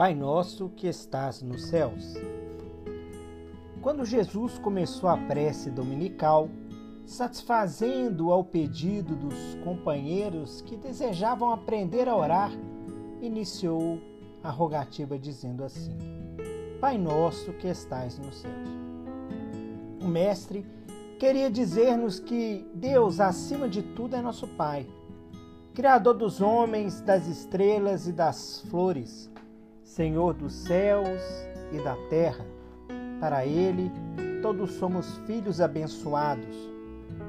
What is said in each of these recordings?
Pai nosso que estás nos céus. Quando Jesus começou a prece dominical, satisfazendo ao pedido dos companheiros que desejavam aprender a orar, iniciou a rogativa dizendo assim: Pai nosso que estais nos céus. O mestre queria dizer-nos que Deus, acima de tudo, é nosso Pai, Criador dos homens, das estrelas e das flores Senhor dos céus e da terra. Para Ele, todos somos filhos abençoados.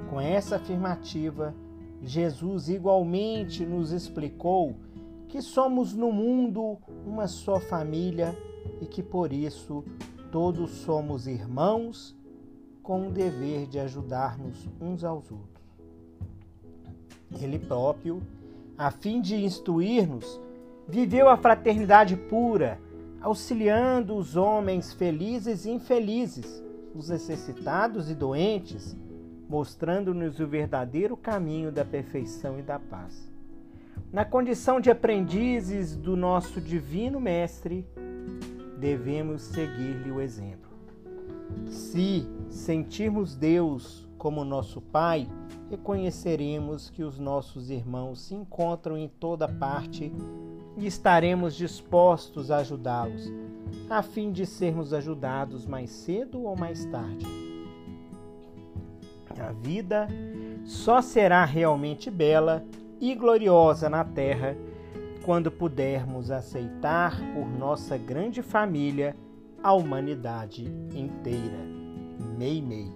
Com essa afirmativa, Jesus igualmente nos explicou que somos no mundo uma só família e que por isso todos somos irmãos com o dever de ajudar-nos uns aos outros. Ele próprio, a fim de instruir-nos, Viveu a fraternidade pura, auxiliando os homens felizes e infelizes, os necessitados e doentes, mostrando-nos o verdadeiro caminho da perfeição e da paz. Na condição de aprendizes do nosso Divino Mestre, devemos seguir-lhe o exemplo. Se sentirmos Deus como nosso Pai, reconheceremos que os nossos irmãos se encontram em toda parte e estaremos dispostos a ajudá-los, a fim de sermos ajudados mais cedo ou mais tarde. A vida só será realmente bela e gloriosa na terra quando pudermos aceitar por nossa grande família a humanidade inteira. Mei Mei.